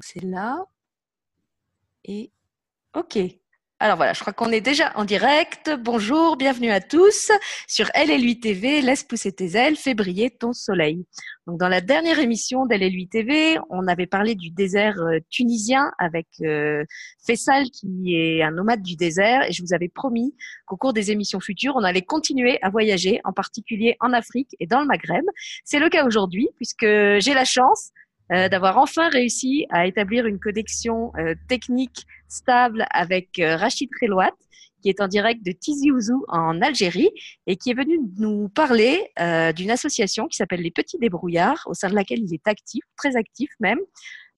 C'est là. Et OK. Alors voilà, je crois qu'on est déjà en direct. Bonjour, bienvenue à tous sur LLU TV. Laisse pousser tes ailes, fais briller ton soleil. Donc dans la dernière émission d'LLU TV, on avait parlé du désert euh, tunisien avec euh, Faisal qui est un nomade du désert et je vous avais promis qu'au cours des émissions futures, on allait continuer à voyager, en particulier en Afrique et dans le Maghreb. C'est le cas aujourd'hui puisque j'ai la chance euh, d'avoir enfin réussi à établir une connexion euh, technique stable avec euh, Rachid Relouat, qui est en direct de Tizi Ouzou en Algérie et qui est venu nous parler d'une association qui s'appelle les Petits Débrouillards, au sein de laquelle il est actif, très actif même.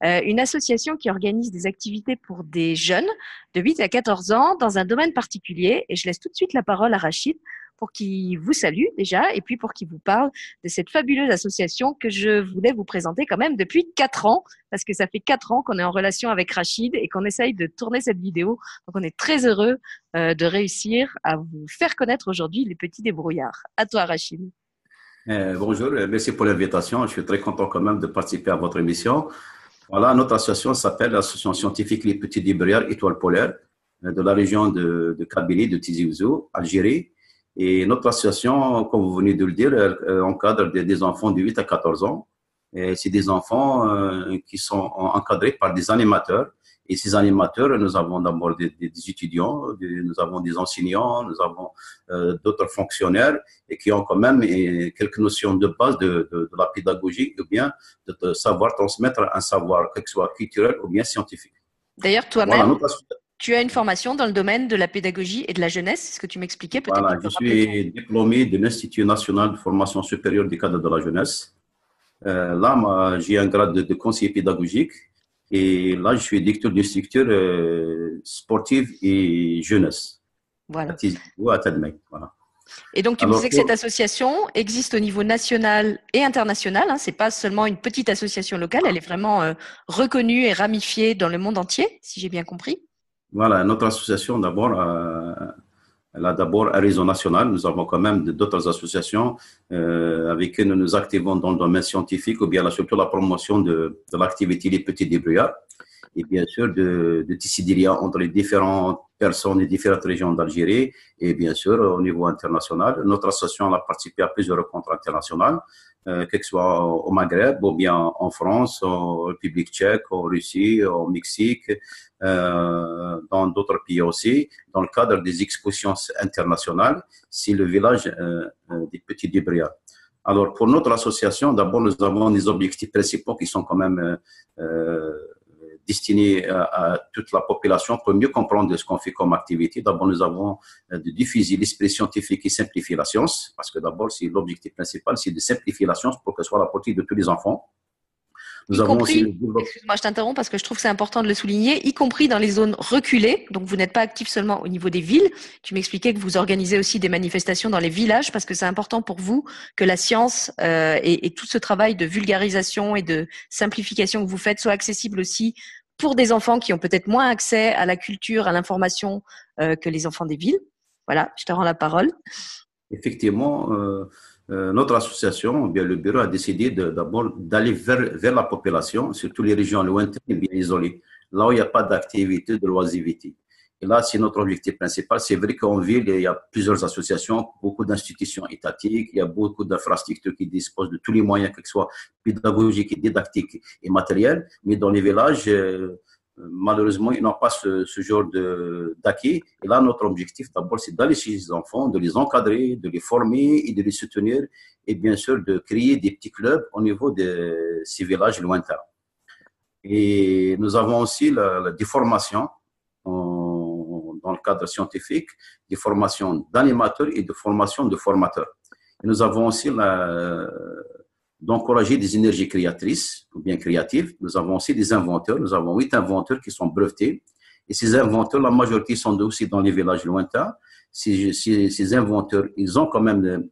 une association qui organise des activités pour des jeunes de 8 à 14 ans dans un domaine particulier. Et je laisse tout de suite la parole à Rachid pour qu'il vous salue déjà et puis pour qu'il vous parle de cette fabuleuse association que je voulais vous présenter quand même depuis quatre ans parce que ça fait quatre ans qu'on est en relation avec Rachid et qu'on essaye de tourner cette vidéo. Donc on est très heureux euh, de réussir à vous faire connaître aujourd'hui les petits débrouillards. À toi Rachid. Euh, bonjour, merci pour l'invitation. Je suis très content quand même de participer à votre émission. Voilà, notre association s'appelle l'Association scientifique Les Petits Débrouillards Étoile Polaire euh, de la région de, de Kabylie, de Tizi Ouzou, Algérie. Et notre association, comme vous venez de le dire, encadre des, enfants de 8 à 14 ans. Et c'est des enfants euh, qui sont encadrés par des animateurs. Et ces animateurs, nous avons d'abord des, étudiants, nous avons des enseignants, nous avons euh, d'autres fonctionnaires et qui ont quand même quelques notions de base de, de, la pédagogie ou bien de, savoir transmettre un savoir, que ce soit culturel ou bien scientifique. D'ailleurs, toi-même, tu as une formation dans le domaine de la pédagogie et de la jeunesse, c'est ce que tu m'expliquais peut-être Voilà, je suis diplômé de l'Institut national de formation supérieure des cadres de la jeunesse. Euh, là, j'ai un grade de, conseiller pédagogique et là, je suis directeur d'une structure euh, sportive et jeunesse. Voilà. À voilà. Et donc, tu me disais que cette association existe au niveau national et international. Hein, c'est pas seulement une petite association locale, elle est vraiment euh, reconnue et ramifiée dans le monde entier, si j'ai bien compris. Voilà, notre association, d'abord, euh, elle a d'abord un réseau national. Nous avons quand même d'autres associations euh, avec qui nous nous activons dans le domaine scientifique ou bien surtout la promotion de, de l'activité des petits débrouillards et bien sûr de, de liens entre les différentes personnes des différentes régions d'Algérie et bien sûr au niveau international. Notre association a participé à plusieurs rencontres internationales, euh, que ce soit au Maghreb ou bien en France, en République tchèque, en Russie, au Mexique, euh, dans d'autres pays aussi, dans le cadre des expositions internationales, c'est le village euh, euh des petits débrouillards. Alors, pour notre association, d'abord, nous avons des objectifs principaux qui sont quand même euh, euh destiné à, toute la population pour mieux comprendre ce qu'on fait comme activité. D'abord, nous avons euh, de diffuser l'esprit scientifique et simplifier la science, parce que d'abord, c'est l'objectif principal, c'est de simplifier la science pour qu'elle soit à la portée de tous les enfants. Nous avons compris, excuse-moi, je t'interromps parce que je trouve que c'est important de le souligner, y compris dans les zones reculées. Donc, vous n'êtes pas actif seulement au niveau des villes. Tu m'expliquais que vous organisez aussi des manifestations dans les villages parce que c'est important pour vous que la science euh, et, et, tout ce travail de vulgarisation et de simplification que vous faites soit accessible aussi pour des enfants qui ont peut-être moins accès à la culture, à l'information euh, que les enfants des villes. Voilà, je te rends la parole. Effectivement, euh, euh, notre association, bien le bureau a décidé d'abord d'aller vers, vers la population, surtout les régions lointaines et bien isolées, là où il n'y a pas d'activité de loisivrité. Et là, c'est notre objectif principal. C'est vrai qu'en ville, il y a plusieurs associations, beaucoup d'institutions étatiques, il y a beaucoup d'infrastructures qui disposent de tous les moyens, que ce soit pédagogiques, didactiques et matériels. Mais dans les villages, euh, malheureusement, ils n'ont pas ce, ce genre d'acquis. Et là, notre objectif, d'abord, c'est d'aller chez les enfants, de les encadrer, de les former et de les soutenir. Et bien sûr, de créer des petits clubs au niveau de ces villages lointains. Et nous avons aussi la, la déformation dans le cadre scientifique, des formations d'animateurs et de formations de formateurs. nous avons aussi d'encourager des énergies créatrices ou bien créatives. Nous avons aussi des inventeurs. Nous avons huit inventeurs qui sont brevetés. Et ces inventeurs, la majorité sont aussi dans les villages lointains. Ces, inventeurs, ils ont quand même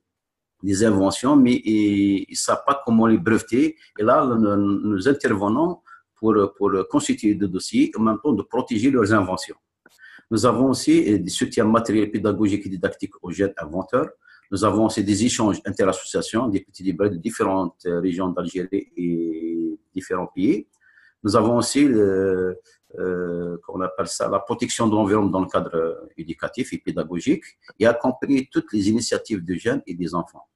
des inventions, mais ils ne savent pas comment les breveter. Et là, nous, nous intervenons pour, pour constituer des dossiers et en même temps de protéger leurs inventions. Nous avons aussi des soutiens matériels pédagogiques et didactiques aux jeunes inventeurs. Nous avons aussi des échanges interassociations, des petits débats de différentes régions d'Algérie et différents pays. Nous avons aussi, euh, euh, on appelle ça, la protection de l'environnement dans le cadre éducatif et pédagogique et accompagner toutes les initiatives de jeunes et des enfants.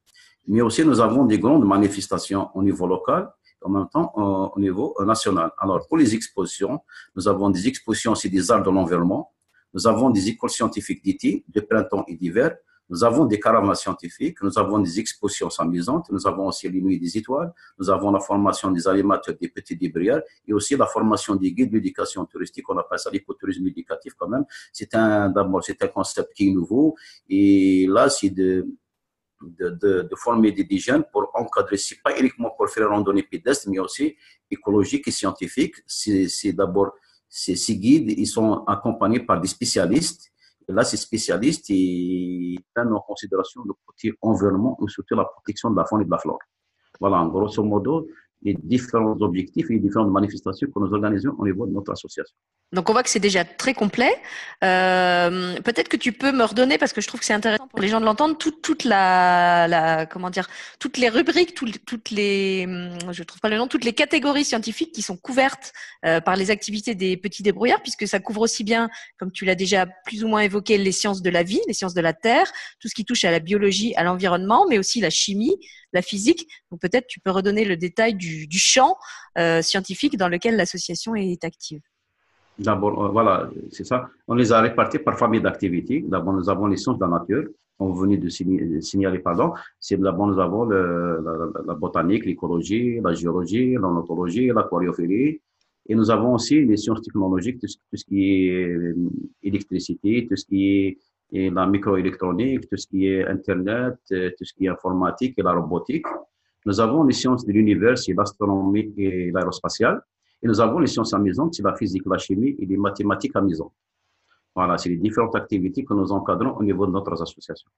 Mais aussi, nous avons des grandes manifestations au niveau local en même temps au niveau national. Alors, pour les expositions, nous avons des expositions aussi des arts de l'environnement, nous avons des écoles scientifiques d'été, de printemps et d'hiver, nous avons des caravanes scientifiques, nous avons des expositions amusantes, nous avons aussi les nuits des étoiles, nous avons la formation des animateurs des petits débrouillards et aussi la formation des guides d'éducation touristique, on appelle ça l'écotourisme éducatif quand même. C'est un, d'abord, c'est un concept qui est nouveau et là, c'est de, de, de, de, former des, jeunes pour encadrer, c'est pas uniquement pour faire randonnée pédestre, mais aussi écologique et scientifique. C'est d'abord, ces guides, ils sont accompagnés par des spécialistes là, ces spécialistes ils prennent en considération le côté environnement ou surtout la protection de la faune et de la flore. Voilà, grosso modo, les différents objectifs et les différentes manifestations que nous organisons au niveau de notre association. Donc on voit que c'est déjà très complet. Euh, Peut-être que tu peux me redonner parce que je trouve que c'est intéressant pour les gens de l'entendre toutes les rubriques, toutes les hum, je trouve pas le nom toutes les catégories scientifiques qui sont couvertes euh, par les activités des petits débrouillards puisque ça couvre aussi bien comme tu l'as déjà plus ou moins évoqué les sciences de la vie, les sciences de la terre, tout ce qui touche à la biologie, à l'environnement, mais aussi la chimie, la physique. Donc peut-être tu peux redonner le détail du, du champ euh, scientifique dans lequel l'association est active. D'abord, euh, voilà, c'est ça. On les a répartis par famille d'activités. D'abord, nous avons les sciences de la nature. On venait de signaler, pardon. D'abord, nous avons la, botanique, l'écologie, la géologie, l'ornithologie, l'aquariophilie. Et nous avons aussi les sciences technologiques, tout ce, qui est euh, électricité, tout ce qui est la microélectronique, tout ce qui est Internet, euh, tout ce qui est informatique et la robotique. Nous avons les sciences de l'univers, c'est l'astronomie et l'aérospatiale. Et nous avons les sciences amusantes, c'est la physique, la chimie et les mathématiques amusantes. Voilà, c'est les différentes activités que nous encadrons au niveau de notre association.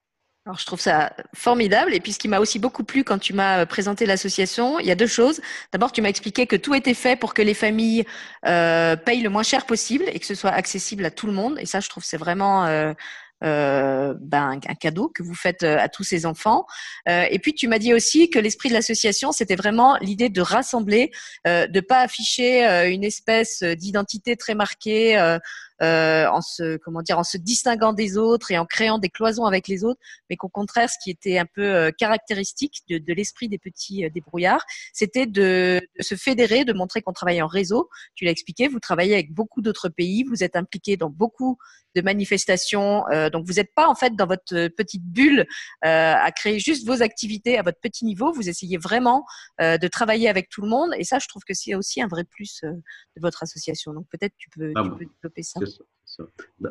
Alors, je trouve ça formidable. Et puis, ce qui m'a aussi beaucoup plu quand tu m'as présenté l'association, il y a deux choses. D'abord, tu m'as expliqué que tout était fait pour que les familles euh, payent le moins cher possible et que ce soit accessible à tout le monde. Et ça, je trouve c'est vraiment euh, euh, ben, un cadeau que vous faites euh, à tous ces enfants. Euh, et puis tu m'as dit aussi que l'esprit de l'association, c'était vraiment l'idée de rassembler, euh, de pas afficher euh, une espèce d'identité très marquée. Euh, en se comment dire en se distinguant des autres et en créant des cloisons avec les autres, mais qu'au contraire, ce qui était un peu caractéristique de, de l'esprit des petits débrouillards, c'était de, de, se fédérer, de montrer qu'on travaillait en réseau. Tu l'as expliqué, vous travaillez avec beaucoup d'autres pays, vous êtes impliqués dans beaucoup de manifestations. Euh, donc vous n'êtes pas en fait dans votre petite bulle euh, à créer juste vos activités à votre petit niveau. Vous essayez vraiment euh, de travailler avec tout le monde. Et ça, je trouve que c'est aussi un vrai plus de votre association. Donc peut-être tu peux, tu peux développer ça.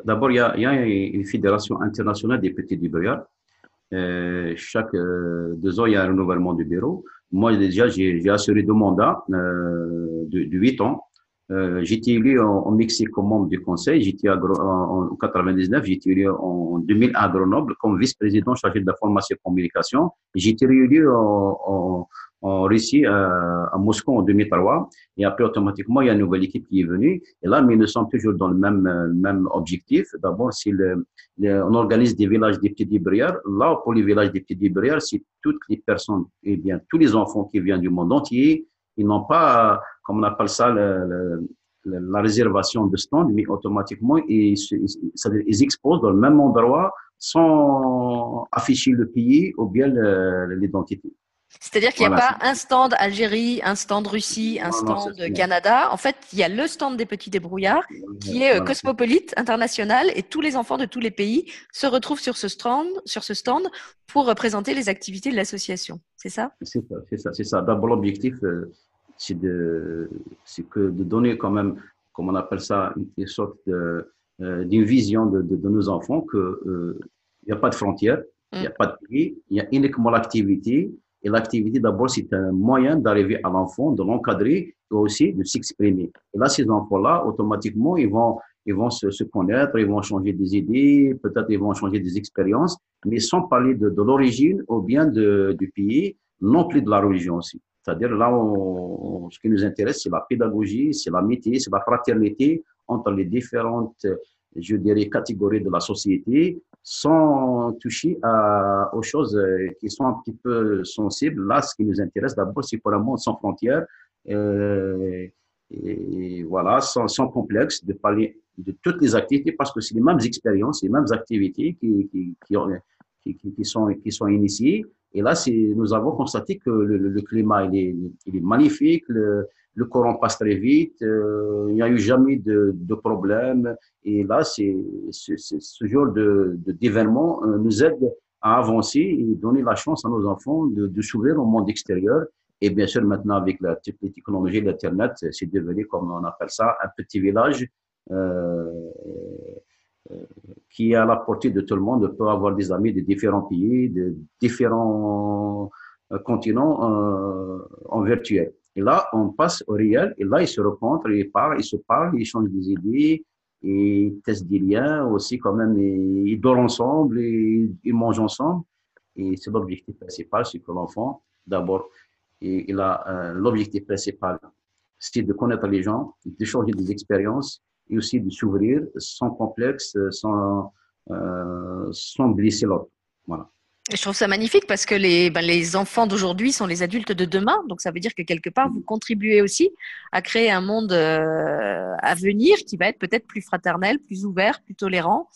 D'abord, il, y a une fédération internationale des petits débrouillards. chaque deux ans, il y a un renouvellement du bureau. Moi, déjà, j'ai assuré deux mandats de, de 8 ans euh, j'étais élu en, Mexique comme membre du conseil, j'étais en, 99, j'étais élu en 2000 à Grenoble comme vice-président chargé de la formation et communication. J'étais élu en, en, Russie, à, à, Moscou en 2003. Et après, automatiquement, il y a une nouvelle équipe qui est venue. Et là, mais nous sommes toujours dans le même, même objectif. D'abord, c'est le, on organise des villages des petits débrouillards. Là, pour les villages des petits débrouillards, c'est toutes les personnes, et eh bien, tous les enfants qui viennent du monde entier, ils n'ont pas, comme on appelle ça, le, le, la réservation de stand, mais automatiquement, ils, ils, ils, exposent dans le même endroit sans afficher le pays ou bien l'identité. C'est-à-dire qu'il n'y a pas un stand Algérie, un stand Russie, un stand Canada. En fait, il y a le stand des petits débrouillards qui est euh, cosmopolite, international, et tous les enfants de tous les pays se retrouvent sur ce stand, sur ce stand pour représenter les activités de l'association. C'est ça? C'est ça, c'est ça. C'est ça. D'abord, l'objectif, euh, c'est de, c'est que de donner quand même, comme on appelle ça, une sorte de, euh, d'une vision de, de, de, nos enfants que il n'y a pas de frontières, il n'y a mm. pas de pays, il y a uniquement l'activité et l'activité, d'abord, c'est un moyen d'arriver à l'enfant, de l'encadrer et aussi de s'exprimer. Et là, ces enfants-là, automatiquement, ils vont, ils vont se, se, connaître, ils vont changer des idées, peut-être ils vont changer des expériences, mais sans parler de, de l'origine ou bien de, du pays, non plus de la religion aussi. C'est-à-dire là, ce qui nous intéresse, c'est la pédagogie, c'est la métier, c'est la fraternité entre les différentes, je dirais, catégories de la société, sans toucher aux choses euh, qui sont un petit peu sensibles. Là, ce qui nous intéresse d'abord, c'est pour un monde sans frontières. Euh, et voilà, sans, sans, complexe, de parler de toutes les activités parce que c'est les mêmes expériences, les mêmes activités qui, qui, qui sont, qui sont initiées. Et là, nous avons constaté que le, le, climat, il est, il est magnifique, le, le courant passe très vite, euh, il n'y a eu jamais de, de problème. Et là, c'est ce genre de d'événement euh, nous aide à avancer et donner la chance à nos enfants de, de s'ouvrir au monde extérieur et bien sûr, maintenant, avec la, les technologies d'Internet, c'est devenu, comme on appelle ça, un petit village euh, qui est à la portée de tout le monde. On peut avoir des amis de différents pays, de différents euh, continents euh, en virtuel. Et là, on passe au réel, et là, ils se rencontrent, ils parlent, ils se parlent, ils changent des idées, ils testent des liens aussi quand même, ils dorment ensemble, ils mangent ensemble. Et c'est l'objectif principal, c'est que l'enfant, d'abord, il a euh, l'objectif principal, c'est de connaître les gens, d'échanger des expériences et aussi de s'ouvrir sans complexe, sans, euh, sans blesser l'autre. Voilà. Je trouve ça magnifique parce que les, ben, les enfants d'aujourd'hui sont les adultes de demain. Donc, ça veut dire que quelque part, vous contribuez aussi à créer un monde euh, à venir qui va être peut-être plus fraternel, plus ouvert, plus tolérant,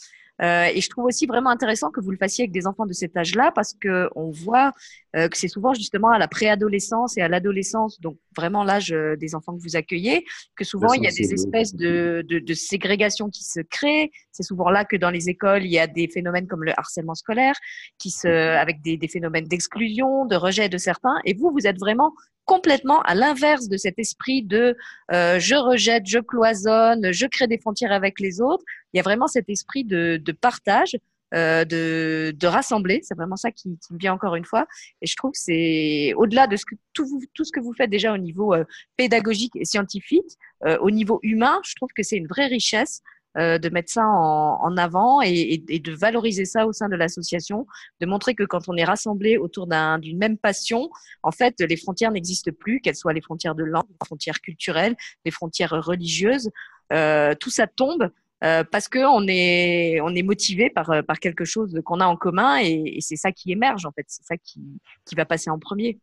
euh, et je trouve aussi vraiment intéressant que vous le fassiez avec des enfants de cet âge-là parce que on voit euh, que c'est souvent justement à la préadolescence et à l'adolescence, donc vraiment l'âge euh, des enfants que vous accueillez, que souvent il y a des espèces de, de, de ségrégation qui se créent. C'est souvent là que dans les écoles il y a des phénomènes comme le harcèlement scolaire, qui se, avec des, des phénomènes d'exclusion, de rejet de certains. Et vous, vous êtes vraiment complètement à l'inverse de cet esprit de euh, je rejette, je cloisonne, je crée des frontières avec les autres. Il y a vraiment cet esprit de, de partage, euh, de, de, rassembler. C'est vraiment ça qui, qui, me vient encore une fois. Et je trouve que c'est au-delà de ce que tout, vous, tout ce que vous faites déjà au niveau euh, pédagogique et scientifique, euh, au niveau humain, je trouve que c'est une vraie richesse euh, de mettre ça en, en avant et, et, de valoriser ça au sein de l'association, de montrer que quand on est rassemblé autour d'une même passion, en fait, les frontières n'existent plus, qu'elles soient les frontières de langue, les frontières culturelles, les frontières religieuses, euh, tout ça tombe. Euh, parce que on est on est motivé par par quelque chose qu'on a en commun et, c'est ça qui émerge en fait c'est ça qui qui va passer en premier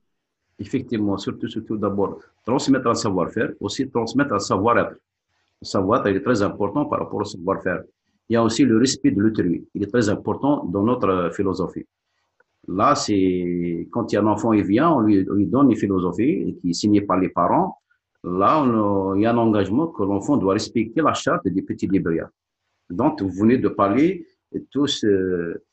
effectivement surtout surtout d'abord transmettre un savoir-faire aussi transmettre un savoir-être savoir est très important par rapport au savoir-faire. Il y a aussi le respect de l'autrui. Il est très important dans notre philosophie. Là, c'est quand il y a un enfant, il vient, on lui, on lui donne une philosophie qui est signée par les parents. Là, on, il y a un engagement que l'enfant doit respecter la charte des petits libraires. Donc, vous venez de parler de tous euh,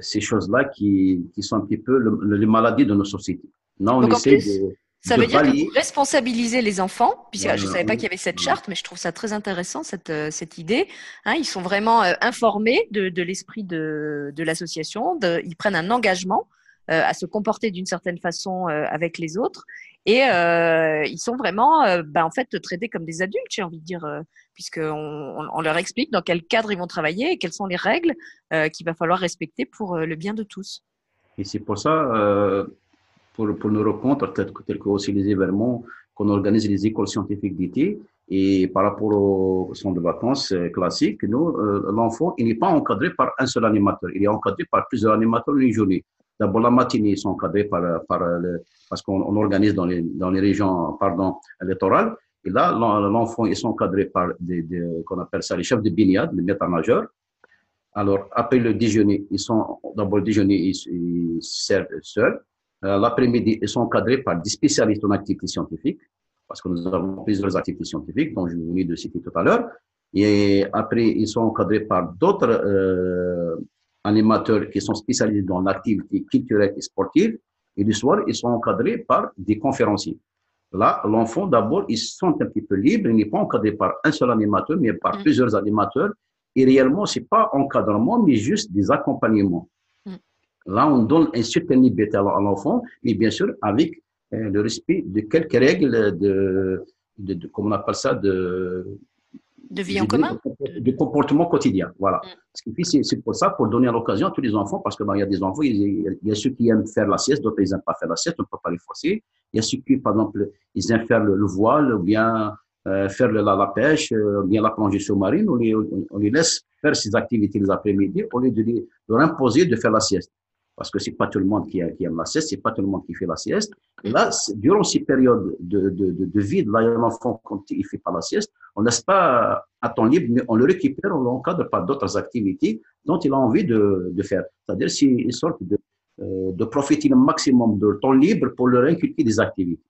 ces choses-là qui, qui sont un petit peu le, les maladies de nos sociétés. Là, on Donc, essaie de ça veut dire que vous responsabilisez les enfants, puisque je ne savais pas qu'il y avait cette charte, mais je trouve ça très intéressant, cette, euh, cette idée. Hein, ils sont vraiment euh, informés de, de l'esprit de, de l'association, ils prennent un engagement euh, à se comporter d'une certaine façon euh, avec les autres, et euh, ils sont vraiment bah, en fait traités comme des adultes, j'ai envie de dire, puisqu'on on, leur explique dans quel cadre ils vont travailler et quelles sont les règles qu'il va falloir respecter pour le bien de tous. Et c'est pour ça pour, pour nos rencontres, telles que, aussi les événements qu'on organise les écoles scientifiques d'été. Et par rapport au centre de vacances euh, classique, nous, euh, l'enfant, il n'est pas encadré par un seul animateur. Il est encadré par plusieurs animateurs une journée. D'abord, la matinée, ils sont encadrés par, par le, parce qu'on organise dans les, dans les régions, pardon, littorales. Et là, l'enfant, ils sont encadrés par des, des qu'on appelle ça les chefs de baignade, les maîtres nageurs. Alors, après le déjeuner, ils sont, d'abord le déjeuner, ils, servent seuls. Euh, l'après-midi, ils sont encadrés par des spécialistes en activité scientifique, parce que nous avons plusieurs activités scientifiques, dont je venais de citer tout à l'heure. Et après, ils sont encadrés par d'autres euh, animateurs qui sont spécialisés dans l'activité culturelle et sportive. Et le soir, ils sont encadrés par des conférenciers. Là, l'enfant, d'abord, ils sont un petit peu libres. Il n'est pas encadré par un seul animateur, mais par mmh. plusieurs animateurs. Et réellement, c'est pas encadrement, mais juste des accompagnements. Là, on donne un certain liberté à l'enfant, mais bien sûr avec euh, le respect de quelques règles de, de, de comment on appelle ça, de de vie en commun. de, comportement quotidien voilà. Mm. ce qui fait c'est pour ça pour donner l'occasion à tous les enfants parce que ben, il y a des enfants il y a, ceux qui aiment faire la sieste d'autres ils n'aiment pas faire la sieste on ne peut pas les forcer. Il y a ceux qui par exemple ils aiment faire le, voile ou bien euh, faire la, la, pêche euh, ou bien la plongée sous-marine on les, on, les laisse faire ces activités les après-midi au lieu de leur imposer de faire la sieste parce que c'est pas tout le monde qui, aime la sieste, c'est pas tout le monde qui fait la sieste. Et là, durant ces périodes de, de, de, de vide, là, l'enfant, quand il fait pas la sieste, on laisse pas à temps libre, mais on le récupère, on l'encadre par d'autres activités dont il a envie de, de faire. C'est-à-dire, c'est une sorte de, euh, de profiter le maximum de temps libre pour leur inculquer des activités.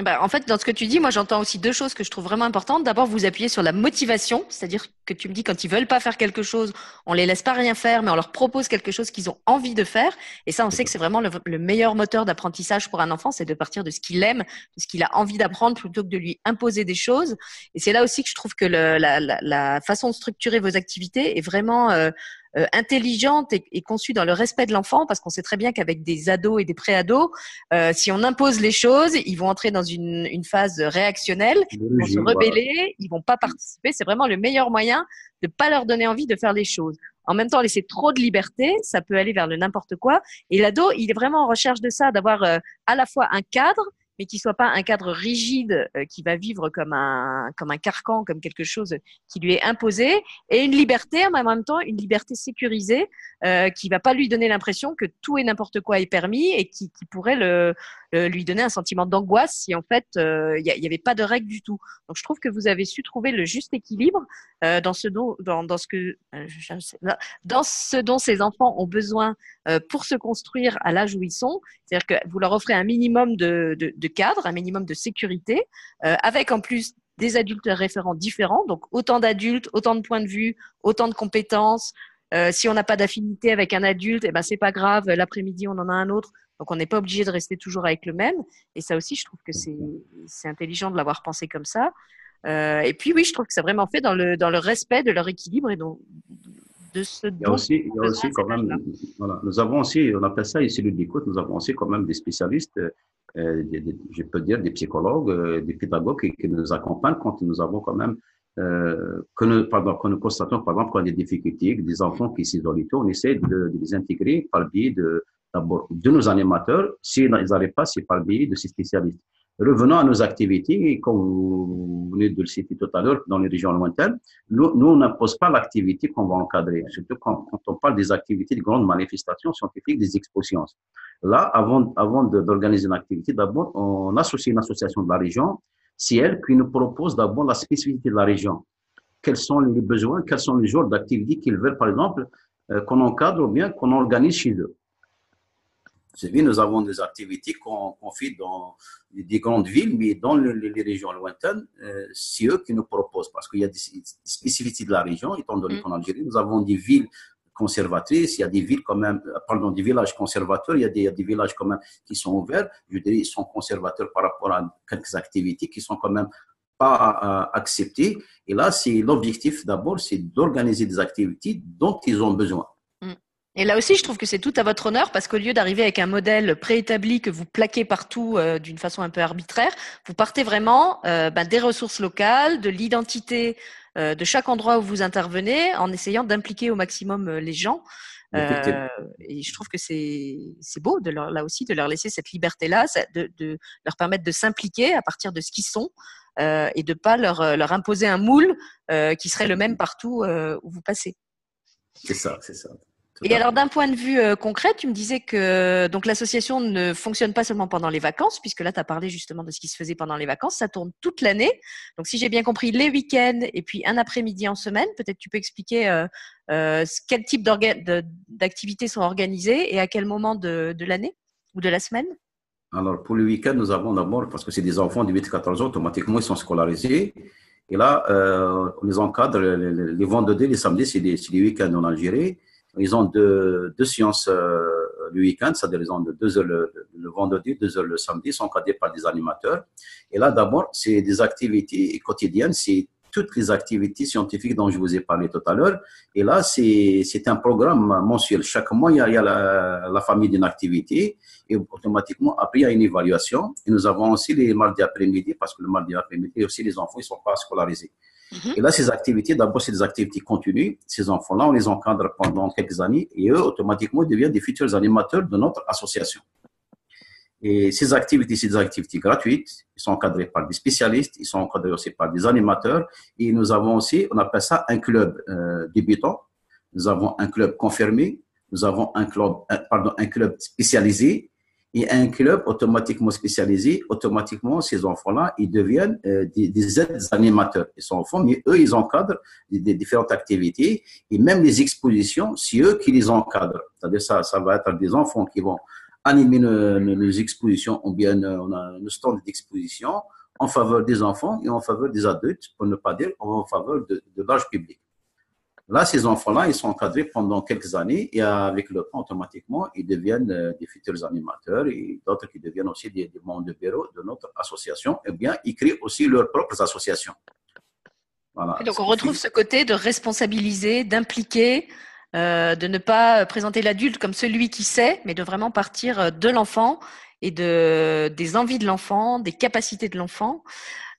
Bah, en fait, dans ce que tu dis, moi, j'entends aussi deux choses que je trouve vraiment importantes. D'abord, vous appuyez sur la motivation, c'est-à-dire que tu me dis quand ils veulent pas faire quelque chose, on les laisse pas rien faire, mais on leur propose quelque chose qu'ils ont envie de faire. Et ça, on sait que c'est vraiment le, meilleur moteur d'apprentissage pour un enfant, c'est de partir de ce qu'il aime, de ce qu'il a envie d'apprendre, plutôt que de lui imposer des choses. Et c'est là aussi que je trouve que la, la, la, façon de structurer vos activités est vraiment euh, euh, intelligente et, conçue dans le respect de l'enfant, parce qu'on sait très bien qu'avec des ados et des pré-ados, euh, si on impose les choses, ils vont entrer dans une, une phase réactionnelle, ils vont se rebeller, ils vont pas participer. C'est vraiment le meilleur moyen de pas leur donner envie de faire les choses. En même temps, laisser trop de liberté, ça peut aller vers le n'importe quoi. Et l'ado, il est vraiment en recherche de ça, d'avoir euh, à la fois un cadre, mais qui soit pas un cadre rigide euh, qui va vivre comme un comme un carcan, comme quelque chose qui lui est imposé, et une liberté en même temps une liberté sécurisée euh, qui va pas lui donner l'impression que tout et n'importe quoi est permis et qui, qui pourrait le, lui donner un sentiment d'angoisse si en fait euh, il n'y avait pas de règles du tout. Donc je trouve que vous avez su trouver le juste équilibre euh, dans ce dont dans, ce que dans ce dont ces enfants ont besoin pour se construire à l'âge où ils sont. C'est-à-dire que vous leur offrez un minimum de, de, cadre, un minimum de sécurité, avec en plus des adultes référents différents, donc autant d'adultes, autant de points de vue, autant de compétences, euh, si on n'a pas d'affinité avec un adulte, eh ben c'est pas grave. L'après-midi, on en a un autre. Donc on n'est pas obligé de rester toujours avec le même. Et ça aussi, je trouve que c'est intelligent de l'avoir pensé comme ça. Euh, et puis oui, je trouve que c'est vraiment fait dans le dans le respect de leur équilibre et donc de ce. Il y a aussi, il y a aussi quand même, voilà, nous avons aussi, on appelle ça ici le d'écoute. Nous avons aussi quand même des spécialistes. Euh, je peux dire des psychologues, euh, des pédagogues qui, qui, nous accompagnent quand nous avons quand même que, nous, pardon, que nous constatons, par exemple, y a des difficultés, des enfants qui s'isolent, on essaie de, de, les intégrer par le biais de, d'abord, de nos animateurs. S'ils n'arrivent pas, c'est par biais de ces spécialistes. Revenons à nos activités, comme vous venez de le citer tout à l'heure, dans les régions lointaines, nous, nous on n'impose pas l'activité qu'on va encadrer, surtout quand, quand, on parle des activités de grandes manifestations scientifiques, des expositions. Là, avant, avant d'organiser une activité, d'abord, on associe une association de la région c'est elle qui nous propose d'abord la spécificité de la région. Quels sont les besoins, quels sont les genres d'activités qu'ils veulent, par exemple, euh, qu'on encadre ou bien qu'on organise chez eux. C'est bien, nous avons des activités qu'on fait dans des grandes villes, mais dans les, régions lointaines, euh, c'est eux qui nous proposent, parce qu'il y a des, spécificités de la région, étant donné mm. qu'en Algérie, nous avons des villes conservatrices, il y a des villes quand même, pardon, des villages conservateurs, il y a des, des villages quand même qui sont ouverts, je dirais, ils sont conservateurs par rapport à quelques activités qui sont quand même pas euh, acceptées. Et là, c'est l'objectif d'abord, c'est d'organiser des activités dont ils ont besoin. Et là aussi, je trouve que c'est tout à votre honneur parce qu'au lieu d'arriver avec un modèle préétabli que vous plaquez partout euh, d'une façon un peu arbitraire, vous partez vraiment euh, ben, des ressources locales, de l'identité euh, de chaque endroit où vous intervenez en essayant d'impliquer au maximum euh, les gens. Euh, et je trouve que c'est beau de leur, là aussi de leur laisser cette liberté-là, de, de, leur permettre de s'impliquer à partir de ce qu'ils sont euh, et de pas leur, leur imposer un moule euh, qui serait le même partout où vous passez. C'est ça, c'est ça. Et alors d'un point de vue euh, concret, tu me disais que donc l'association ne fonctionne pas seulement pendant les vacances, puisque là tu as parlé justement de ce qui se faisait pendant les vacances, ça tourne toute l'année. Donc si j'ai bien compris, les week-ends et puis un après-midi en semaine, peut-être tu peux expliquer euh, euh, quel type d'activités sont organisées et à quel moment de, de l'année ou de la semaine? Alors pour le week-end, nous avons d'abord, parce que c'est des enfants de 8-14 ans, automatiquement ils sont scolarisés. Et là, on les encadre les, vendredis, les samedis, c'est des week-ends en Algérie. Ils ont deux, deux séances euh, le week-end, c'est-à-dire ils ont deux heures le, vendredi, deux heures le samedi, sont encadrés par des animateurs. Et là, d'abord, c'est des activités quotidiennes, c'est toutes les activités scientifiques dont je vous ai parlé tout à l'heure. Et là, c'est un programme mensuel. Chaque mois, il y a, la, la, famille d'une activité et automatiquement, après, il y a une évaluation. Et nous avons aussi les mardis après-midi, parce que le mardi après-midi, aussi les enfants, ils sont pas scolarisés. Mhm. Et là, ces activités, d'abord, c'est des activités continues. Ces enfants-là, on les encadre pendant quelques années et eux, automatiquement, deviennent des futurs animateurs de notre association. Et ces activités, c'est des activités gratuites. Ils sont encadrés par des spécialistes, ils sont encadrés aussi par des animateurs. Et nous avons aussi, on appelle ça un club euh, débutant. Nous avons un club confirmé, nous avons un club, pardon, un club spécialisé et un club automatiquement spécialisé, automatiquement, ces enfants-là, ils deviennent euh, des, des aides-animateurs. Ils sont enfants, mais eux, ils encadrent des, différentes activités et même les expositions, c'est eux qui les encadrent. C'est-à-dire ça, ça va être des enfants qui vont animer nos, expositions ou bien euh, on a un stand d'exposition en faveur des enfants et en faveur des adultes, pour ne pas dire en faveur de, de l'âge public. Là, ces enfants-là, ils sont encadrés pendant quelques années et avec le temps, automatiquement, ils deviennent euh, des futurs animateurs et d'autres qui deviennent aussi des, membres de bureau de notre association. Eh bien, ils créent aussi leurs propres associations. Voilà. donc, on retrouve ce côté de responsabiliser, d'impliquer, euh, de ne pas présenter l'adulte comme celui qui sait, mais de vraiment partir de l'enfant et de, des envies de l'enfant, des capacités de l'enfant.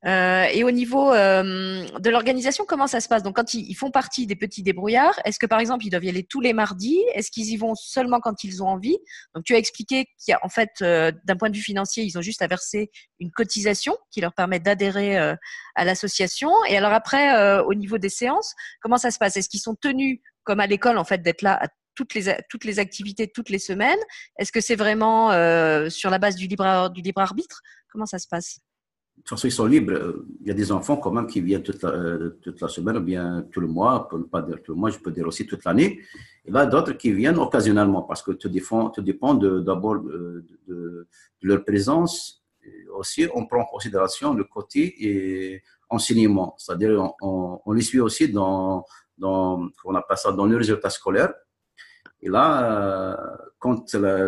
Euh, et au niveau euh, de l'organisation, comment ça se passe? Donc, quand ils, font partie des petits débrouillards, est-ce que par exemple ils doivent y aller tous les mardis? Est-ce qu'ils y vont seulement quand ils ont envie? Donc, tu as expliqué qu'il y a en fait, euh, d'un point de vue financier, ils ont juste à verser une cotisation qui leur permet d'adhérer à l'association. Et alors après, au niveau des séances, comment ça se passe? Est-ce qu'ils sont tenus comme à l'école en fait d'être là à toutes les toutes les activités toutes les semaines? Est-ce que c'est vraiment sur la base du libre du libre arbitre? Comment ça se passe? De toute façon, ils sont libres. Il y a des enfants quand même qui viennent toute la, euh, toute la semaine ou bien tout le mois, pour ne pas dire tout le mois, je peux dire aussi toute l'année. Et là, d'autres qui viennent occasionnellement parce que tout dépend, tout dépend d'abord de, de, leur présence. aussi, on prend en considération le côté et enseignement, c'est-à-dire on, les suit aussi dans, dans, on appelle ça, dans le résultat scolaire. Et là, euh, quand la,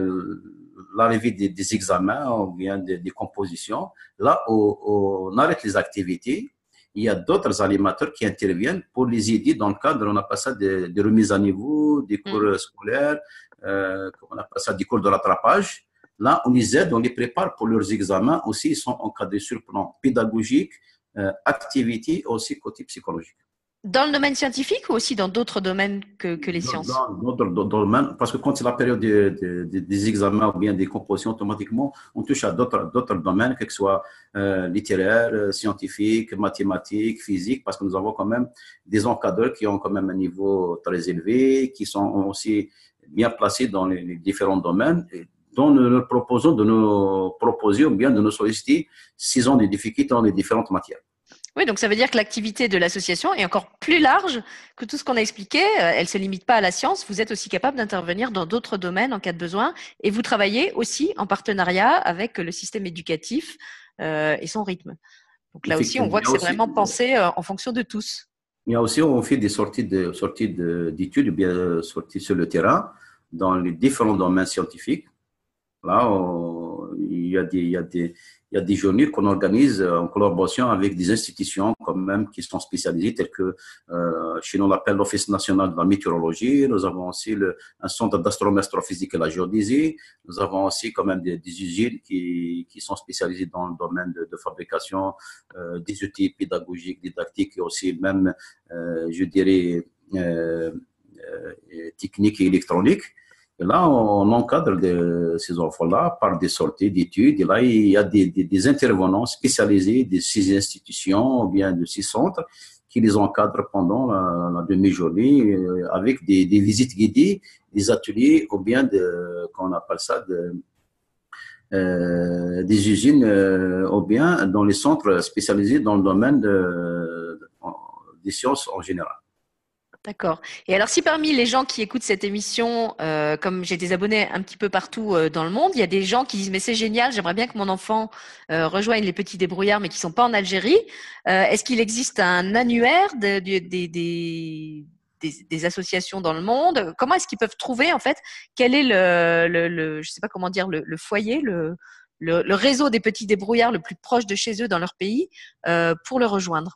l'arrivée des, examens ou bien des, compositions, là on arrête les activités. Il y a d'autres animateurs qui interviennent pour les aider dans le cadre, on appelle ça des, des remises à niveau, des cours mm. scolaires, euh, on appelle ça des cours de rattrapage. Là, on les aide, on les prépare pour leurs examens. Aussi, ils sont encadrés sur le plan pédagogique, euh, activité, aussi côté psychologique. Dans le domaine scientifique ou aussi dans d'autres domaines que, que les sciences Dans d'autres domaines, parce que quand c'est la période des examens ou bien des compositions, automatiquement, on touche à d'autres domaines, que ce soit euh, littéraire, euh, scientifique, mathématiques, physique, parce que nous avons quand même des encadreurs qui ont quand même un niveau très élevé, qui sont aussi bien placés dans les, différents domaines. dont nous leur proposons de nous proposer ou bien de nous solliciter s'ils ont des difficultés dans les différentes matières. Oui, donc ça veut dire que l'activité de l'association est encore plus large que tout ce qu'on a expliqué. Euh, elle ne se limite pas à la science. Vous êtes aussi capable d'intervenir dans d'autres domaines en cas de besoin. Et vous travaillez aussi en partenariat avec le système éducatif euh, et son rythme. Donc là aussi, on voit que c'est vraiment pensé euh, en fonction de tous. Il y a aussi, on fait des sorties de sorties d'études, bien sorties sur le terrain dans les différents domaines scientifiques. Là, il y a des, il y a des, il y a des journées qu'on organise en collaboration avec des institutions quand même qui sont spécialisées, telles que euh, chez nous on l'appelle l'Office national de la météorologie. Nous avons aussi le, un centre d'astronomie astrophysique et la géodésie. Nous avons aussi quand même des, des usines qui, qui sont spécialisées dans le domaine de, de fabrication euh, des outils pédagogiques, didactiques et aussi même, euh, je dirais, euh, euh, techniques et électroniques. Là, on encadre ces enfants-là par des sorties d'études. Et là, il y a des, intervenants spécialisés de ces institutions ou bien de ces centres qui les encadrent pendant la, demi-journée euh, avec des, visites guidées, des ateliers ou bien de, qu'on appelle ça, euh, des usines euh, ou bien dans les centres spécialisés dans le domaine de, des sciences en général. D'accord. Et alors, si parmi les gens qui écoutent cette émission, euh, comme j'ai des abonnés un petit peu partout euh, dans le monde, il y a des gens qui disent mais c'est génial, j'aimerais bien que mon enfant euh, rejoigne les petits débrouillards, mais qui sont pas en Algérie. Est-ce qu'il existe un annuaire de, des, des, associations dans le monde? Comment est-ce qu'ils peuvent trouver en fait quel est le, le, le je sais pas comment dire le, le foyer, le, le, réseau des petits débrouillards le plus proche de chez eux dans leur pays pour le rejoindre?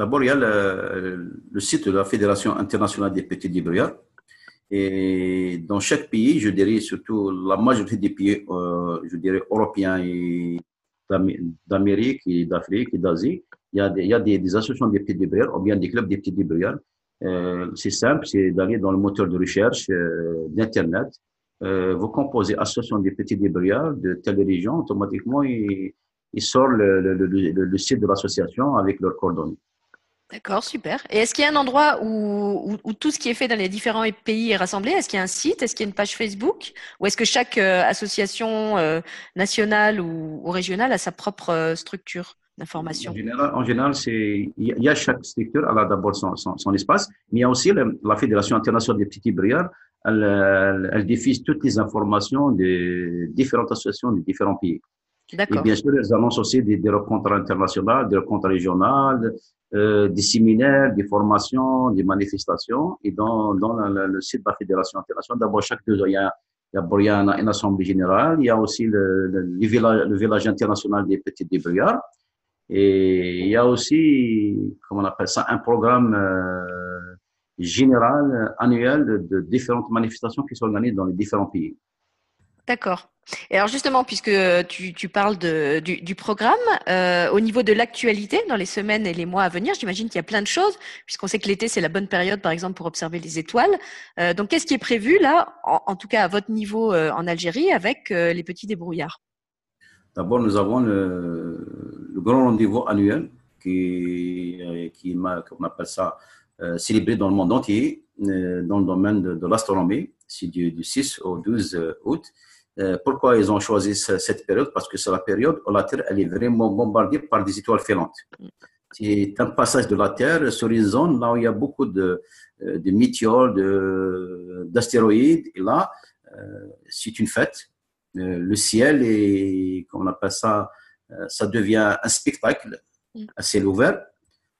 D'abord, il y a le, site de la Fédération internationale des petits débrouillards. Et dans chaque pays, je dirais surtout la majorité des pays, euh, je dirais européens et d'Amérique et d'Afrique et d'Asie, il y a, des, associations des petits débrouillards ou bien des clubs des petits débrouillards. Euh, c'est simple, c'est d'aller dans le moteur de recherche euh, d'Internet. Vous composez association des petits débrouillards de telle région, automatiquement, il, il sort le site de l'association avec leurs coordonnées. D'accord, super. Et est-ce qu'il y a un endroit où, tout ce qui est fait dans les différents pays est rassemblé? Est-ce qu'il y a un site? Est-ce qu'il y a une page Facebook? Ou est-ce que chaque euh, association euh, nationale ou, régionale a sa propre euh, structure d'information? En général, il y, a chaque structure, elle a d'abord son, espace, mais il y a aussi la Fédération internationale des petits brouillards. Elle, elle diffuse toutes les informations des différentes associations des différents pays. Et bien sûr, elles annoncent aussi des, rencontres internationales, des rencontres régionales, euh, des séminaires, des formations, des manifestations. Et dans, dans le, site de la Fédération internationale, d'abord, chaque deux ans, il y a, il y a une, assemblée générale. Il y a aussi le, le, village, international des petits débrouillards. Et il y a aussi, comment on appelle ça, un programme euh, général annuel de, de différentes manifestations qui s'organisent dans les différents pays. D'accord. Et alors justement, puisque tu, parles du, programme, euh, au niveau de l'actualité dans les semaines et les mois à venir, j'imagine qu'il y a plein de choses, puisqu'on sait que l'été, c'est la bonne période, par exemple, pour observer les étoiles. Euh, donc, qu'est-ce qui est prévu là, en, tout cas à votre niveau euh, en Algérie, avec les petits débrouillards? D'abord, nous avons le, grand rendez-vous annuel qui, on appelle ça, célébré dans le monde entier, dans le domaine de, l'astronomie. C'est du 6 au 12 août. Euh, pourquoi ils ont choisi cette période? Parce que c'est la période où la Terre est vraiment bombardée par des étoiles filantes. C'est un passage de la Terre sur une zone là où il y a beaucoup de, euh, météores, d'astéroïdes. Et là, euh, c'est une fête. Le ciel est, comment on appelle ça, ça devient un spectacle à ciel ouvert.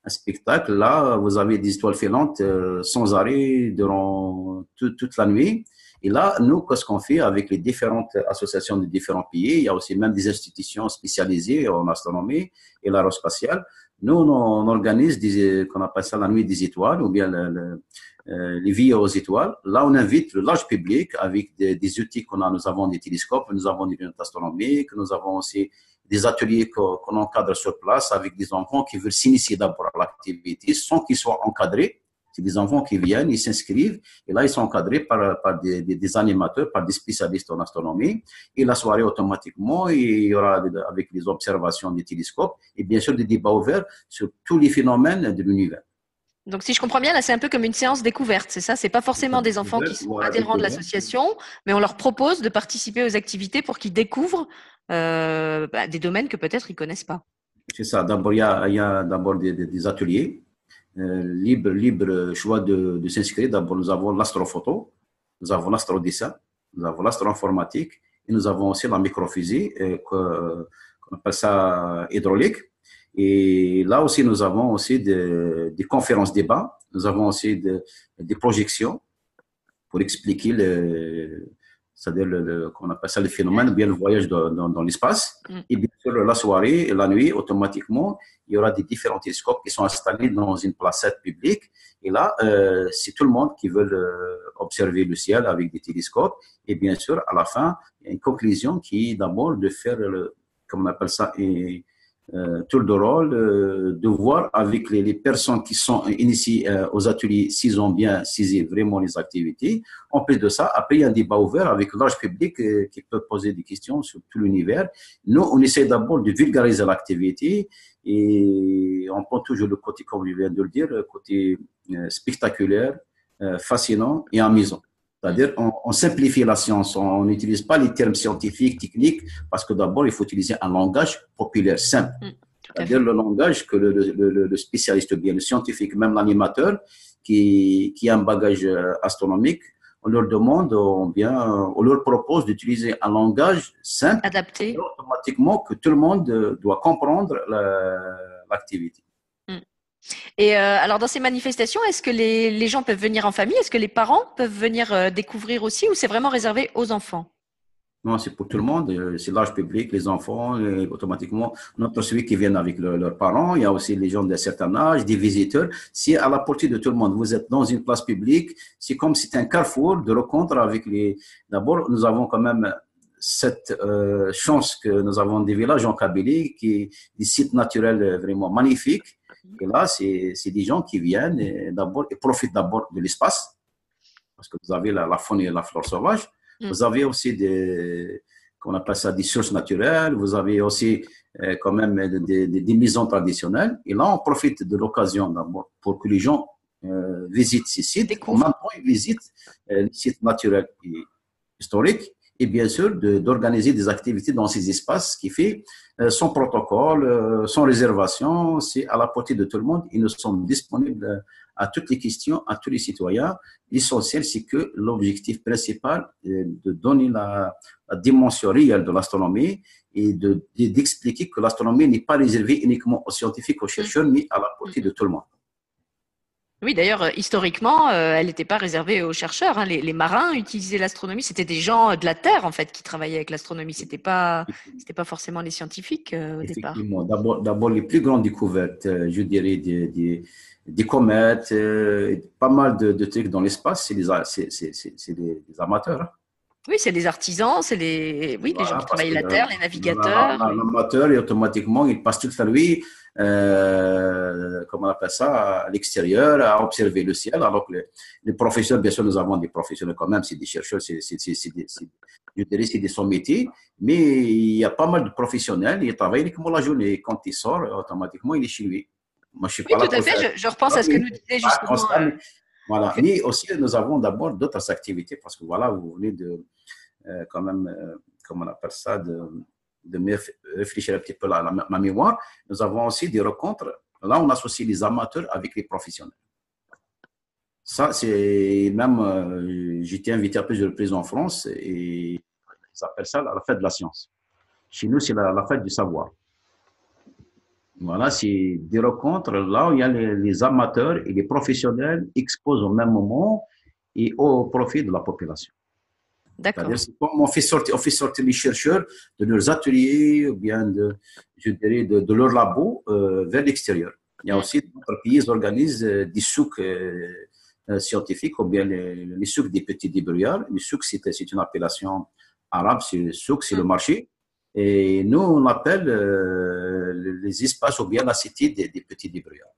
Un spectacle, là, vous avez des étoiles filantes sans arrêt durant toute la nuit. Et là, nous, qu'est-ce qu'on fait avec les différentes associations de différents pays? Il y a aussi même des institutions spécialisées en astronomie et l'aérospatiale. Nous, on, organise des, qu'on appelle ça la nuit des étoiles ou bien le, euh, les vies aux étoiles. Là, on invite le large public avec des, outils qu'on a. Nous avons des télescopes, nous avons des lunettes astronomiques, nous avons aussi des ateliers qu'on encadre sur place avec des enfants qui veulent s'initier d'abord à l'activité sans qu'ils soient encadrés c'est des enfants qui viennent, ils s'inscrivent, et là, ils sont encadrés par, par des, des, animateurs, par des spécialistes en astronomie. Et la soirée, automatiquement, il y aura avec les observations des télescopes, et bien sûr des débats ouverts sur tous les phénomènes de l'univers. Donc, si je comprends bien, là, c'est un peu comme une séance découverte, c'est ça? C'est pas forcément des enfants qui sont adhérents de l'association, mais on leur propose de participer aux activités pour qu'ils découvrent euh, bah, des domaines que peut-être ils connaissent pas. C'est ça. D'abord, il y a, d'abord des, des, ateliers libre, libre choix de, de s'inscrire. D'abord, nous avons l'astrophoto, nous avons l'astrodessin, nous avons l'astroinformatique et nous avons aussi la microphysique, euh, qu'on appelle ça hydraulique. Et là aussi, nous avons aussi des, des conférences débats, nous avons aussi des projections pour expliquer le, c'est-à-dire le, qu'on appelle ça le phénomène, bien le voyage dans, dans, l'espace. Mm. Et bien sûr, la soirée et la nuit, automatiquement, il y aura des différents télescopes qui sont installés dans une placette publique. Et là, euh, c'est tout le monde qui veut euh, observer le ciel avec des télescopes. Et bien sûr, à la fin, il y a une conclusion qui est d'abord de faire, le, comme on appelle ça, et, euh, tour de rôle, euh, de voir avec les, les, personnes qui sont initiées euh, aux ateliers s'ils ont bien saisi vraiment les activités. En plus de ça, après, il y a un débat ouvert avec large public qui peut poser des questions sur tout l'univers. Nous, on essaie d'abord de vulgariser l'activité et on prend toujours le côté, comme je viens de le dire, le côté spectaculaire, fascinant et amusant. C'est-à-dire, on, simplifie la science, on n'utilise pas les termes scientifiques, techniques, parce que d'abord, il faut utiliser un langage populaire, simple. Mm, C'est-à-dire le langage que le, le, le, spécialiste, bien le scientifique, même l'animateur, qui, qui a un bagage euh, astronomique, on leur demande, on, bien, on leur propose d'utiliser un langage simple, adapté, automatiquement que tout le monde doit comprendre l'activité. Et euh, alors dans ces manifestations, est-ce que les, gens peuvent venir en famille? Est-ce que les parents peuvent venir euh, découvrir aussi ou c'est vraiment réservé aux enfants? Non, c'est pour tout le monde. Euh, c'est l'âge public, les enfants, automatiquement. Notre celui qui viennent avec leurs parents. Il y a aussi les gens d'un certain âge, des visiteurs. C'est à la portée de tout le monde. Vous êtes dans une place publique. C'est comme si c'était un carrefour de rencontre avec les. D'abord, nous avons quand même cette chance que nous avons des villages en Kabylie, qui des sites naturels vraiment magnifiques et là, c'est des gens qui viennent d'abord et profitent d'abord de l'espace, parce que vous avez la, faune et la flore sauvage. Mm. Vous avez aussi des, qu'on appelle ça des sources naturelles. Vous avez aussi euh, quand même des, des, maisons traditionnelles. Et là, on profite de l'occasion d'abord pour que les gens euh, visitent ces sites. En même temps, ils visitent les sites naturels et historiques et bien sûr d'organiser des activités dans ces espaces, ce qui fait son protocole, son réservation, c'est à la portée de tout le monde. Ils nous sont disponibles à toutes les questions, à tous les citoyens. L'essentiel, c'est que l'objectif principal est de donner la, dimension réelle de l'astronomie et d'expliquer que l'astronomie n'est pas réservée uniquement aux scientifiques, aux chercheurs, mais à la portée de tout le monde. Oui, d'ailleurs, historiquement, euh, elle n'était pas réservée aux chercheurs. Hein. Les, marins utilisaient l'astronomie. C'était des gens de la Terre, en fait, qui travaillaient avec l'astronomie. C'était pas, c'était pas forcément les scientifiques euh, au départ. D'abord, d'abord, les plus grandes découvertes, euh, je dirais, des, des, des comètes, pas mal de, de, trucs dans l'espace, c'est des, amateurs. Hein. Oui, c'est des artisans, c'est les, oui, les gens qui travaillent la Terre, les navigateurs. L'amateur, et automatiquement, il passe toute la nuit euh, comment on appelle ça, à l'extérieur, à observer le ciel. Alors que les, professionnels, bien sûr, nous avons des professionnels quand même, c'est des chercheurs, c'est, c'est, c'est, c'est, je dirais, c'est son métier. Mais il y a pas mal de professionnels, ils travaillent uniquement la journée. Quand il sort, automatiquement, il est chez lui. Moi, je suis oui, tout à fait. Je, repense à ce que nous disait justement. Euh, voilà. Mais aussi, nous avons d'abord d'autres activités parce que voilà, vous venez de, euh, quand même, euh, comment on appelle ça, de, de réfléchir un petit peu à ma mémoire, nous avons aussi des rencontres. Là, on associe les amateurs avec les professionnels. Ça, c'est même, euh, été invité à plusieurs reprises en France et ils appellent ça la fête de la science. Chez nous, c'est la, fête du savoir. Voilà, c'est des rencontres là où il y a les, les, amateurs et les professionnels exposent au même moment et au profit de la population. D'accord. On fait sortir, on fait sortir les chercheurs de leurs ateliers ou bien de, je dirais, de, de leur labo euh, vers l'extérieur. Il y a aussi d'autres pays qui organisent euh, des souks euh, scientifiques ou bien les, les souks des petits débrouillards. Les souks, c'est une appellation arabe, c'est souk, c'est le marché. Et nous, on appelle les espaces ou bien la cité des, des petits débrouillards.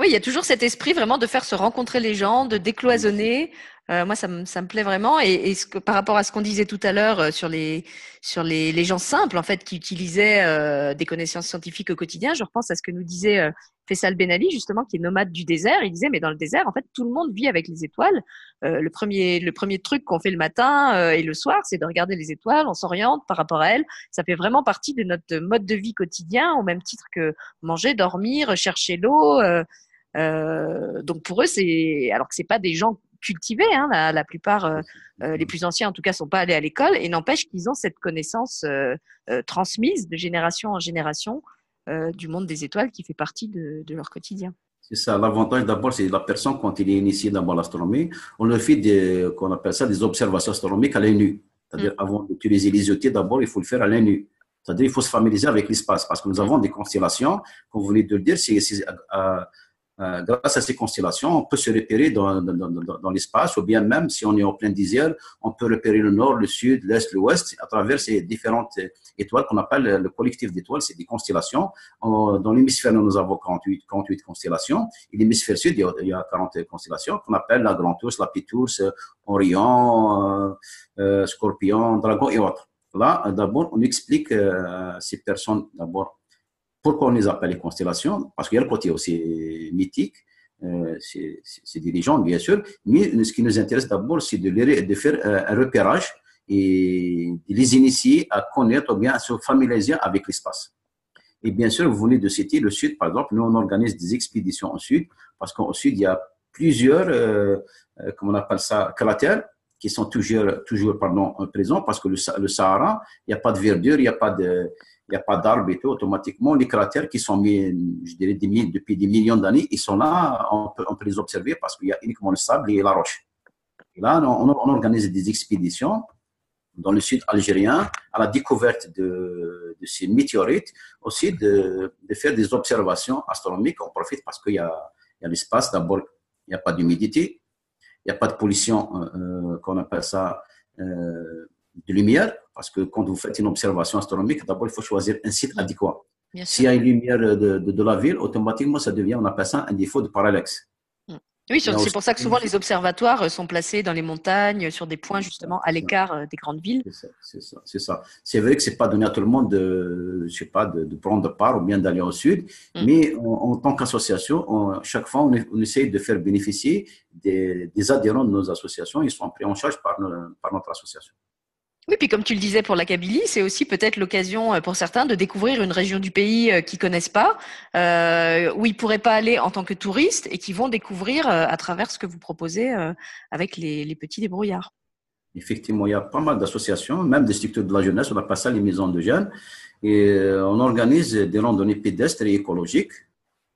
Oui, il y a toujours cet esprit vraiment de faire se rencontrer les gens, de décloisonner, euh, moi, ça me, plaît vraiment. Et, par rapport à ce qu'on disait tout à l'heure euh, sur les sur les, gens simples en fait qui utilisaient euh, des connaissances scientifiques au quotidien, je repense à ce que nous disait Faisal Ben Ali justement, qui est nomade du désert. Il disait mais dans le désert, en fait, tout le monde vit avec les étoiles. le premier le premier truc qu'on fait le matin et le soir, c'est de regarder les étoiles. On s'oriente par rapport à elles. Ça fait vraiment partie de notre mode de vie quotidien, au même titre que manger, dormir, chercher l'eau. Donc pour eux, c'est alors que c'est pas des gens cultivés. Hein, la, plupart, euh, euh, les plus anciens en tout cas, sont pas allés à l'école et n'empêche qu'ils ont cette connaissance euh, transmise de génération en génération du monde des étoiles qui fait partie de, leur quotidien. C'est ça. L'avantage d'abord, c'est la personne quand il est initié dans l'astronomie, on le fait des, qu'on appelle ça des observations astronomiques à l'œil nu. C'est-à-dire, mm. avant d'utiliser les outils, d'abord, il faut le faire à l'œil nu. C'est-à-dire, il faut se familiariser avec l'espace parce que nous avons des constellations, comme vous venez de le dire, c'est euh, grâce à ces constellations, on peut se repérer dans, l'espace, ou bien même si on est en plein désert, on peut repérer le nord, le sud, l'est, l'ouest, à travers ces différentes étoiles qu'on appelle le collectif d'étoiles, c'est des constellations. Dans l'hémisphère nous avons 48, 48 constellations, et l'hémisphère sud, il y, a, 40 constellations qu'on appelle la Grande Ours, la Petite Ours, Orion, euh, euh, Scorpion, Dragon et autres. Là, d'abord, on explique euh, ces personnes, d'abord, pourquoi on les appelle les constellations? Parce qu'il y a le côté aussi mythique, euh, c'est des légendes bien sûr, mais ce qui nous intéresse d'abord, c'est de, de, faire euh, un repérage et les initier à connaître ou bien à se familiariser avec l'espace. Et bien sûr, vous venez de citer le Sud, par exemple, nous on organise des expéditions au Sud, parce qu'au Sud, il y a plusieurs, euh, euh comment on appelle ça, cratères, qui sont toujours, toujours pardon, présents, parce que le, le Sahara, il n'y a pas de verdure, il n'y a pas de n'y a pas d'arbres et tout, automatiquement, les cratères qui sont mis, je dirais, depuis des millions d'années, ils sont là, on peut, les observer parce qu'il y a uniquement le sable et la roche. Là, on, organise des expéditions dans le sud algérien à la découverte de, ces météorites, aussi de, faire des observations astronomiques. On profite parce qu'il y a, il y a l'espace. D'abord, il n'y a pas d'humidité, il n'y a pas de pollution, euh, euh qu'on appelle ça, euh, de lumière, parce que quand vous faites une observation astronomique, d'abord, il faut choisir un site adéquat. S'il y a une lumière de, de, de, la ville, automatiquement, ça devient, on appelle ça un défaut de parallaxe. Mm. Oui, c'est pour ça que souvent les observatoires sont placés dans les montagnes, sur des points justement à l'écart des grandes villes. C'est ça, c'est ça. C'est vrai que c'est pas donné à tout le monde de, je sais pas, de, prendre part ou bien d'aller au sud, mm. mais en, tant qu'association, chaque fois on, on, essaye de faire bénéficier des, adhérents de nos associations. Ils sont pris en charge par, par notre association. Oui, puis comme tu le disais pour la Kabylie, c'est aussi peut-être l'occasion euh, pour certains de découvrir une région du pays euh, qu'ils connaissent pas, euh, où ils pourraient pas aller en tant que touristes et qui vont découvrir à travers ce que vous proposez avec les, petits débrouillards. Effectivement, il y a pas mal d'associations, même des structures de la jeunesse, on appelle ça les maisons de jeunes, et on organise des randonnées pédestres et écologiques.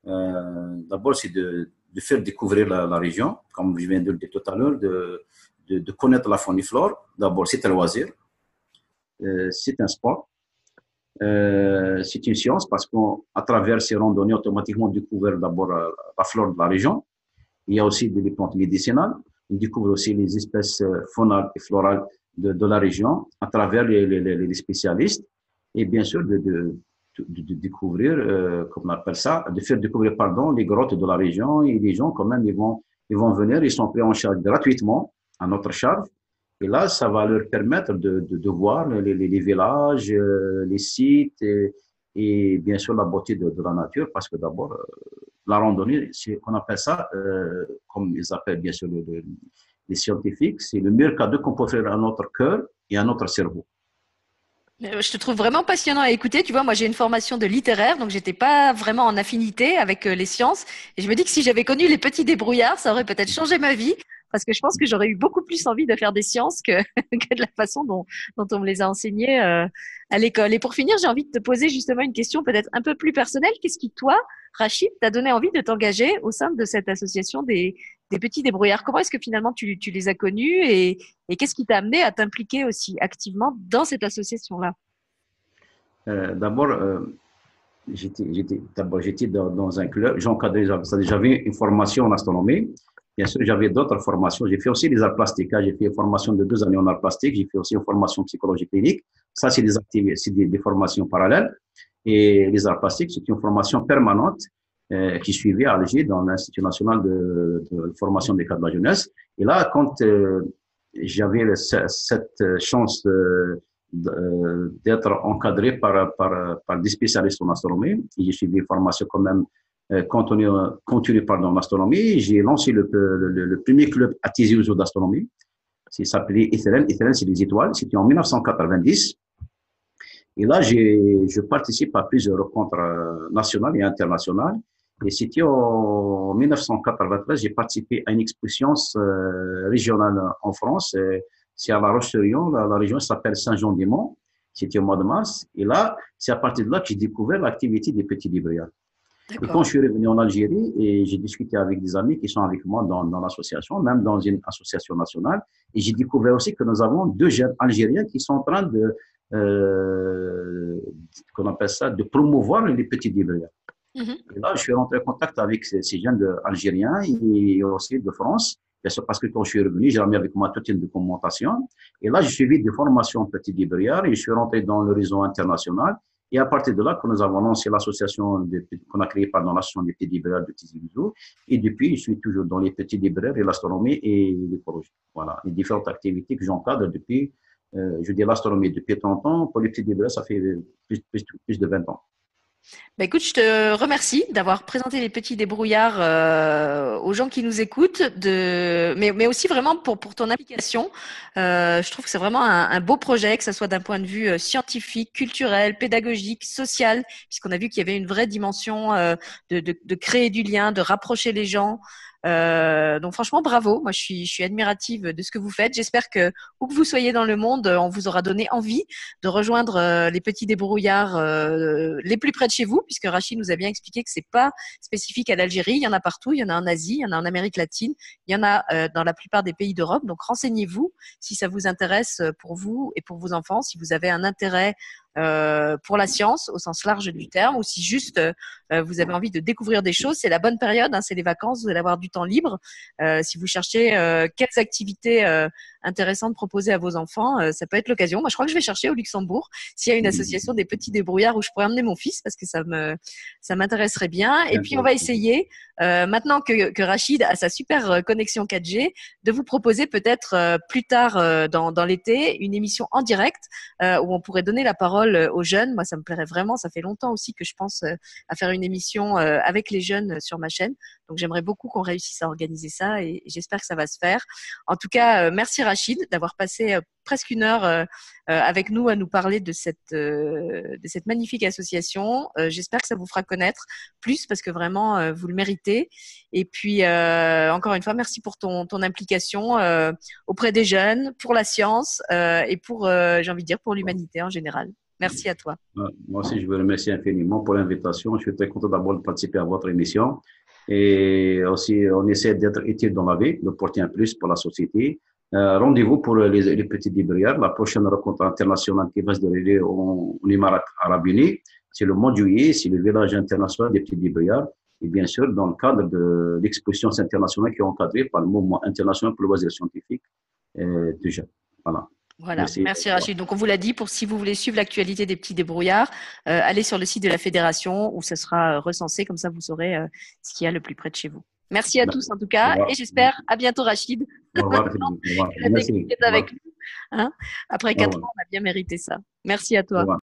D'abord, c'est de, faire découvrir la, la, région, comme je viens de le dire tout à l'heure, de de, connaître la faune et flore. D'abord, c'est un loisir, euh, c'est un sport, euh, c'est une science parce qu'à travers ces randonnées, automatiquement, on découvre d'abord euh, la flore de la région. Il y a aussi des plantes médicinales. On découvre aussi les espèces faunales et florales de, de la région à travers les, les, les, spécialistes et bien sûr de, de, de découvrir, euh, comme on appelle ça, de faire découvrir pardon les grottes de la région et les gens quand même ils vont ils vont venir, ils sont pris en charge gratuitement à notre charge. Et là, ça va leur permettre de, de, voir les, villages, euh, les sites et, bien sûr la beauté de, la nature parce que d'abord, euh, la randonnée, on appelle ça, euh, comme ils appellent bien sûr les scientifiques, c'est le meilleur cadeau qu'on peut offrir à notre cœur et à notre cerveau. Je te trouve vraiment passionnant à écouter. Tu vois, moi, j'ai une formation de littéraire, donc j'étais pas vraiment en affinité avec les sciences. Et je me dis que si j'avais connu les petits débrouillards, ça aurait peut-être changé ma vie parce que je pense que j'aurais eu beaucoup plus envie de faire des sciences que, de la façon dont, on me les a enseignées euh, à l'école. Et pour finir, j'ai envie de te poser justement une question peut-être un peu plus personnelle. Qu'est-ce qui, toi, Rachid, t'a donné envie de t'engager au sein de cette association des, petits débrouillards? Comment est-ce que finalement tu, les as connus et, qu'est-ce qui t'a amené à t'impliquer aussi activement dans cette association-là? Euh, D'abord, euh, d'abord, j'étais dans, un club, j'avais une formation en astronomie. Bien sûr, j'avais d'autres formations. J'ai fait aussi des arts plastiques. Hein. J'ai fait une formation de deux années en arts plastiques. J'ai fait aussi une formation psychologie clinique. Ça, c'est des activités, c'est des, formations parallèles. Et les arts plastiques, c'est une formation permanente euh, qui suivait à Alger dans l'Institut national de, de, formation des cadres de la jeunesse. Et là, quand euh, j'avais cette chance euh, d'être encadré par, par, par des spécialistes en astronomie, j'ai suivi une formation quand même euh, continue, continue pardon, l'astronomie. J'ai lancé le, le, le, premier club à Tizi d'astronomie. Il s'appelait Ethelen. Ethelen, c'est les étoiles. C'était en 1990. Et là, je participe à plusieurs rencontres euh, nationales et internationales. Et c'était en 1993, j'ai participé à une exposition euh, régionale en France. C'est à La Roche-sur-Yon. La, région s'appelle Saint-Jean-des-Monts. C'était au mois de mars. Et là, c'est à partir de là que j'ai découvert l'activité des petits débrouillards. Et quand je suis revenu en Algérie, et j'ai discuté avec des amis qui sont avec moi dans, dans l'association, même dans une association nationale, et j'ai découvert aussi que nous avons deux jeunes Algériens qui sont en train de, euh, qu'on appelle ça, de promouvoir les petits débrouillards. Mm-hmm. Et là, je suis rentré en contact avec ces, ces jeunes Algériens et aussi de France. Parce que quand je suis revenu, j'ai remis avec moi toute une documentation. Et là, j'ai suivi des formations petits débrouillards et je suis rentré dans le réseau international. Et à partir de là, que nous avons lancé l'association qu'on a créée par l'association des petits libraires de Tizi Et depuis, je suis toujours dans les petits libraires et l'astronomie et l'écologie. Voilà, les différentes activités que j'encadre depuis, euh, je dis l'astronomie depuis 30 ans. Pour les petits libraires, ça fait plus, plus, plus de 20 ans. Bah écoute, je te remercie d'avoir présenté les petits débrouillards euh, aux gens qui nous écoutent, mais, aussi vraiment pour, ton application. Euh, je trouve que c'est vraiment un, beau projet, que ce soit d'un point de vue euh, scientifique, culturel, pédagogique, social, puisqu'on a vu qu'il y avait une vraie dimension de, créer du lien, de rapprocher les gens. Euh, donc franchement, bravo. Moi, je suis, je suis admirative de ce que vous faites. J'espère que où que vous soyez dans le monde, on vous aura donné envie de rejoindre euh, les petits débrouillards euh, les plus près de chez vous, puisque Rachid nous a bien expliqué que c'est pas spécifique à l'Algérie. Il y en a partout. Il y en a en Asie, il y en a en Amérique latine, il y en a euh, dans la plupart des pays d'Europe. Donc renseignez-vous si ça vous intéresse pour vous et pour vos enfants, si vous avez un intérêt euh, pour la science au sens large du terme, ou si juste euh, vous avez envie de découvrir des choses, c'est la bonne période, hein, c'est les vacances, vous allez avoir du temps libre. Euh, si vous cherchez quelles activités intéressant de proposer à vos enfants, euh, ça peut être l'occasion. Moi, je crois que je vais chercher au Luxembourg s'il y a une association des petits débrouillards où je pourrais emmener mon fils parce que ça me ça m'intéresserait bien. Et puis on va essayer euh, maintenant que, que Rachid a sa super euh, connexion 4G de vous proposer peut-être euh, plus tard dans, dans l'été une émission en direct où on pourrait donner la parole aux jeunes. Moi, ça me plairait vraiment. Ça fait longtemps aussi que je pense à faire une émission avec les jeunes sur ma chaîne. Donc j'aimerais beaucoup qu'on réussisse à organiser ça et j'espère que ça va se faire. En tout cas, merci Rachid d'avoir passé presque une heure euh, euh, avec nous à nous parler de cette, euh, de cette magnifique association. J'espère que ça vous fera connaître plus parce que vraiment, vous le méritez. Et puis, encore une fois, merci pour ton, ton implication auprès des jeunes, pour la science et pour, j'ai envie de dire, pour l'humanité en général. Merci à toi. Moi aussi, je vous remercie infiniment pour l'invitation. Je suis très content d'abord de participer à votre émission. Et aussi, on essaie d'être utile dans la vie, de porter un plus pour la société. Euh, rendez-vous pour les, les, petits débrouillards. La prochaine rencontre internationale qui va se dérouler au, au Émirats arabes unis, c'est le mois de juillet, c'est le village international des petits débrouillards. Et bien sûr, dans le cadre de l'exposition internationale qui est encadrée par le mouvement international pour le loisir scientifique euh, déjà. Voilà. Voilà, merci, merci Rachid. Donc on vous l'a dit, pour si vous voulez suivre l'actualité des petits débrouillards, euh, allez sur le site de la fédération où ça sera recensé, comme ça vous saurez euh, ce qu'il y a le plus près de chez vous. Merci à tous en tout cas et j'espère à bientôt Rachid. Au revoir. Avec nous. Hein Après quatre ans, on a bien mérité ça. Merci à toi.